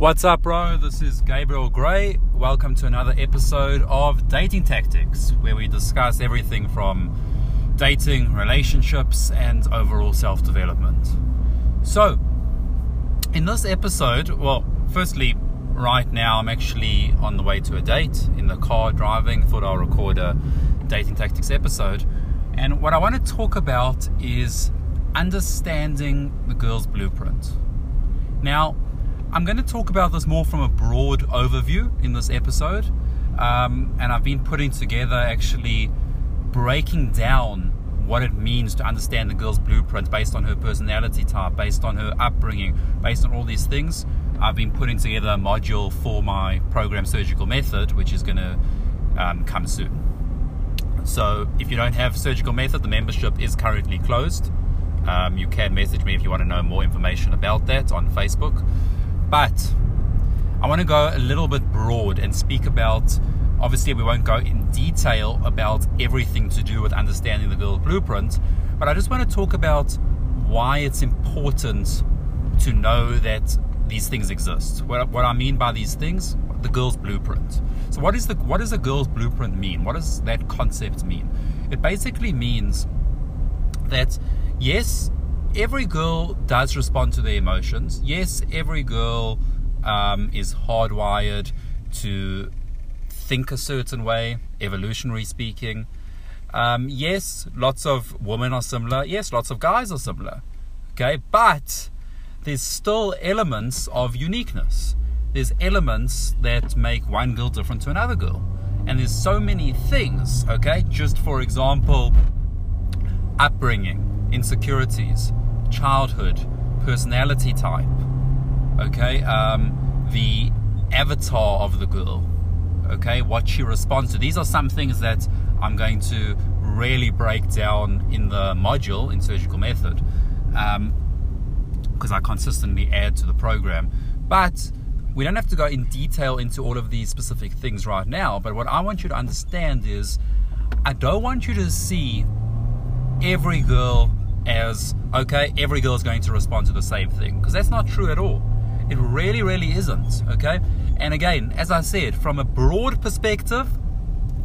What's up, bro? This is Gabriel Grey. Welcome to another episode of Dating Tactics, where we discuss everything from dating, relationships, and overall self development. So, in this episode, well, firstly, right now I'm actually on the way to a date in the car driving. Thought I'll record a Dating Tactics episode. And what I want to talk about is understanding the girl's blueprint. Now, I'm going to talk about this more from a broad overview in this episode. Um, and I've been putting together actually breaking down what it means to understand the girl's blueprint based on her personality type, based on her upbringing, based on all these things. I've been putting together a module for my program Surgical Method, which is going to um, come soon. So if you don't have Surgical Method, the membership is currently closed. Um, you can message me if you want to know more information about that on Facebook. But I want to go a little bit broad and speak about. Obviously, we won't go in detail about everything to do with understanding the girl blueprint, but I just want to talk about why it's important to know that these things exist. What, what I mean by these things, the girl's blueprint. So, what is the what does a girl's blueprint mean? What does that concept mean? It basically means that yes, every girl does respond to their emotions. Yes, every girl um, is hardwired to think a certain way, evolutionary speaking. Um, yes, lots of women are similar. Yes, lots of guys are similar. Okay, but there's still elements of uniqueness. There's elements that make one girl different to another girl. And there's so many things, okay? Just for example, upbringing, insecurities, childhood, personality type, okay, um, the avatar of the girl, okay, what she responds to. These are some things that I'm going to really break down in the module in surgical method because um, I consistently add to the program. But we don't have to go in detail into all of these specific things right now. But what I want you to understand is I don't want you to see every girl as okay, every girl is going to respond to the same thing because that's not true at all. It really, really isn't. Okay, and again, as I said, from a broad perspective,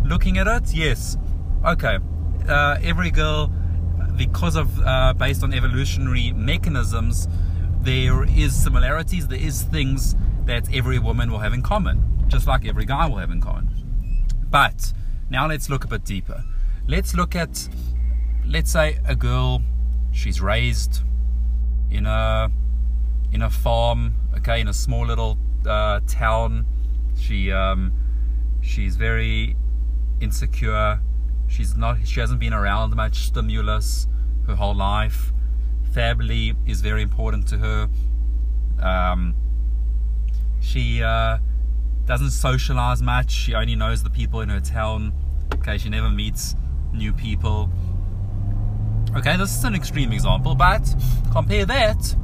looking at it, yes, okay, uh, every girl, because of uh, based on evolutionary mechanisms, there is similarities. There is things that every woman will have in common, just like every guy will have in common. But now let's look a bit deeper. Let's look at, let's say, a girl she's raised in a in a farm, okay, in a small little uh, town. She um, she's very insecure. She's not. She hasn't been around much stimulus her whole life. Family is very important to her. Um, she uh, doesn't socialize much. She only knows the people in her town. Okay, she never meets new people. Okay, this is an extreme example, but compare that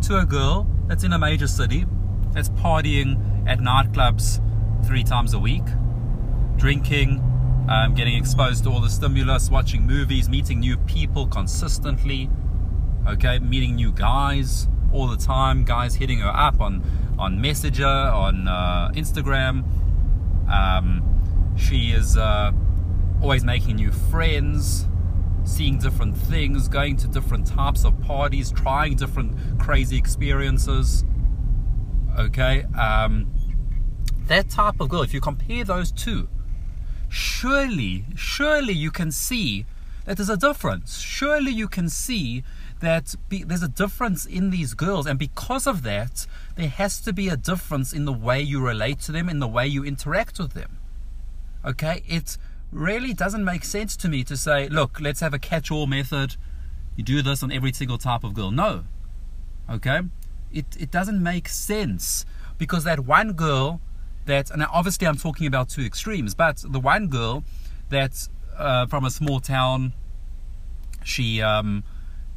to a girl that's in a major city, that's partying at nightclubs three times a week, drinking, um, getting exposed to all the stimulus, watching movies, meeting new people consistently, okay, meeting new guys all the time, guys hitting her up on, on Messenger, on uh, Instagram. Um, she is uh, always making new friends seeing different things, going to different types of parties, trying different crazy experiences. Okay, um, that type of girl, if you compare those two, surely, surely you can see that there's a difference. Surely you can see that be, there's a difference in these girls, and because of that, there has to be a difference in the way you relate to them, in the way you interact with them. Okay, it's really doesn't make sense to me to say, look, let's have a catch all method. You do this on every single type of girl. No. Okay? It, it doesn't make sense because that one girl that, and obviously I'm talking about two extremes, but the one girl that's uh, from a small town, she um,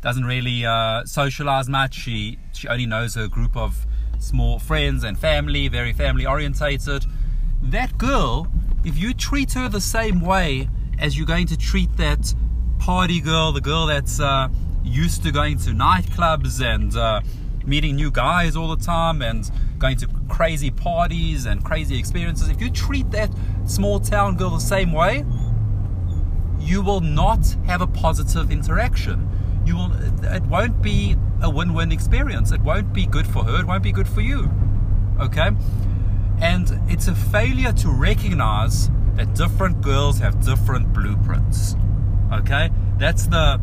doesn't really uh, socialize much. She, she only knows her group of small friends and family, very family orientated. That girl if you treat her the same way as you're going to treat that party girl, the girl that's uh, used to going to nightclubs and uh, meeting new guys all the time and going to crazy parties and crazy experiences, if you treat that small town girl the same way, you will not have a positive interaction. You will it won't be a win-win experience. It won't be good for her, it won't be good for you. Okay? And it's a failure to recognize that different girls have different blueprints. Okay? That's the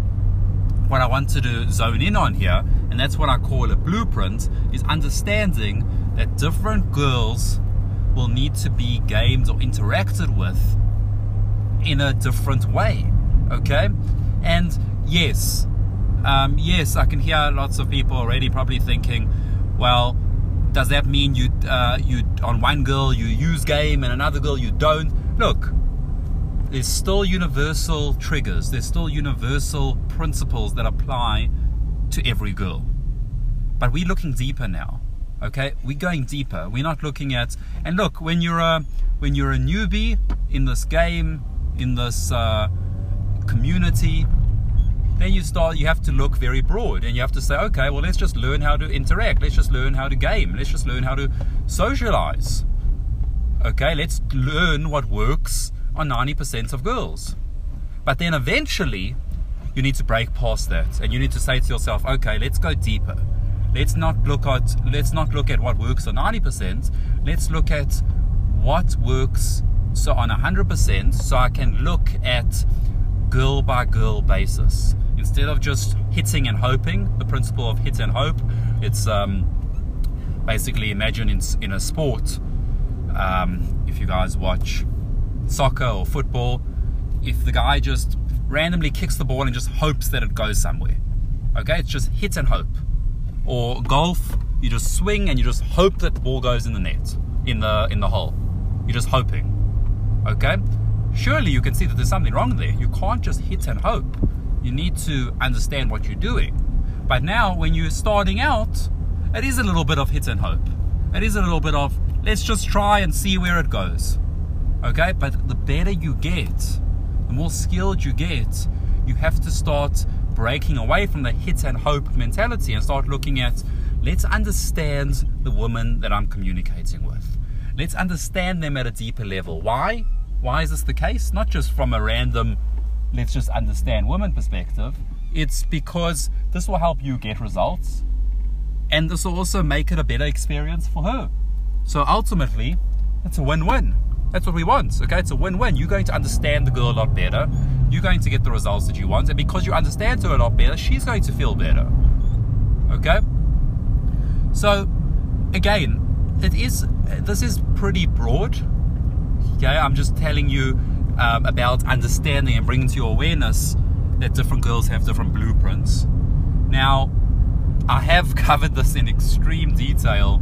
what I wanted to zone in on here, and that's what I call a blueprint, is understanding that different girls will need to be gamed or interacted with in a different way. Okay? And yes, um, yes, I can hear lots of people already probably thinking, well, does that mean you uh, you on one girl you use game and another girl you don't? Look, there's still universal triggers. There's still universal principles that apply to every girl. But we're looking deeper now. Okay, we're going deeper. We're not looking at and look when you're a when you're a newbie in this game, in this uh, community, then you start you have to look very broad and you have to say okay well let's just learn how to interact. Let's just learn how to game. Let's just learn how to socialize. Okay let's learn what works on 90% of girls. But then eventually you need to break past that and you need to say to yourself okay let's go deeper. Let's not look at let's not look at what works on 90% let's look at what works so on 100% so I can look at girl by girl basis instead of just hitting and hoping, the principle of hit and hope, it's um, basically imagine in, in a sport, um, if you guys watch soccer or football, if the guy just randomly kicks the ball and just hopes that it goes somewhere. Okay, it's just hit and hope. Or golf, you just swing and you just hope that the ball goes in the net, in the in the hole. You're just hoping. Okay? Surely you can see that there's something wrong there. You can't just hit and hope you need to understand what you're doing. But now, when you're starting out, it is a little bit of hit and hope. It is a little bit of let's just try and see where it goes. Okay, but the better you get, the more skilled you get, you have to start breaking away from the hit and hope mentality and start looking at let's understand the woman that I'm communicating with. Let's understand them at a deeper level. Why? Why is this the case? Not just from a random let's just understand women perspective, it's because this will help you get results and this will also make it a better experience for her. So ultimately, it's a win win. That's what we want. Okay, it's a win win. You're going to understand the girl a lot better. You're going to get the results that you want. And because you understand her a lot better, she's going to feel better. Okay? So, again, it is, this is pretty broad. Okay, I'm just telling you um, about understanding and bringing to your awareness that different girls have different blueprints. Now, I have covered this in extreme detail.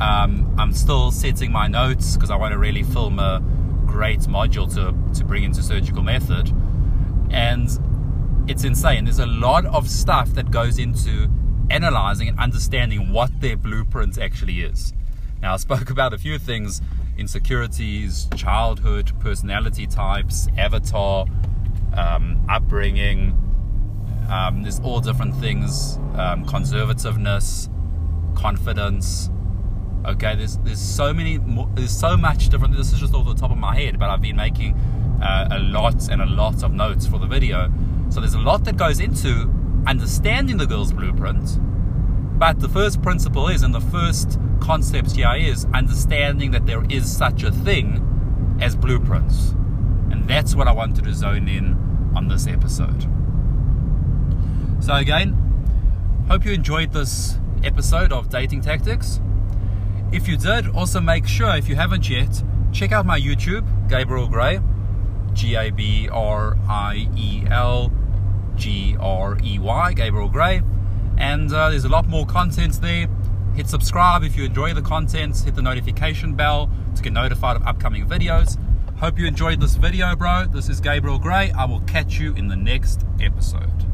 Um, I'm still setting my notes because I want to really film a great module to, to bring into surgical method. And it's insane. There's a lot of stuff that goes into analyzing and understanding what their blueprint actually is. Now, I spoke about a few things insecurities, childhood, personality types, avatar, um, upbringing. Um, there's all different things, um, conservativeness, confidence. Okay, there's there's so many, more, there's so much different. This is just off the top of my head, but I've been making uh, a lot and a lot of notes for the video. So there's a lot that goes into understanding the girl's blueprint. But the first principle is, and the first concept here is understanding that there is such a thing as blueprints. And that's what I wanted to zone in on this episode. So, again, hope you enjoyed this episode of Dating Tactics. If you did, also make sure, if you haven't yet, check out my YouTube, Gabriel Grey, G A B R I E L G R E Y, Gabriel Grey. And uh, there's a lot more content there Hit subscribe if you enjoy the content, hit the notification bell to get notified of upcoming videos. Hope you enjoyed this video, bro. This is Gabriel Grey. I will catch you in the next episode.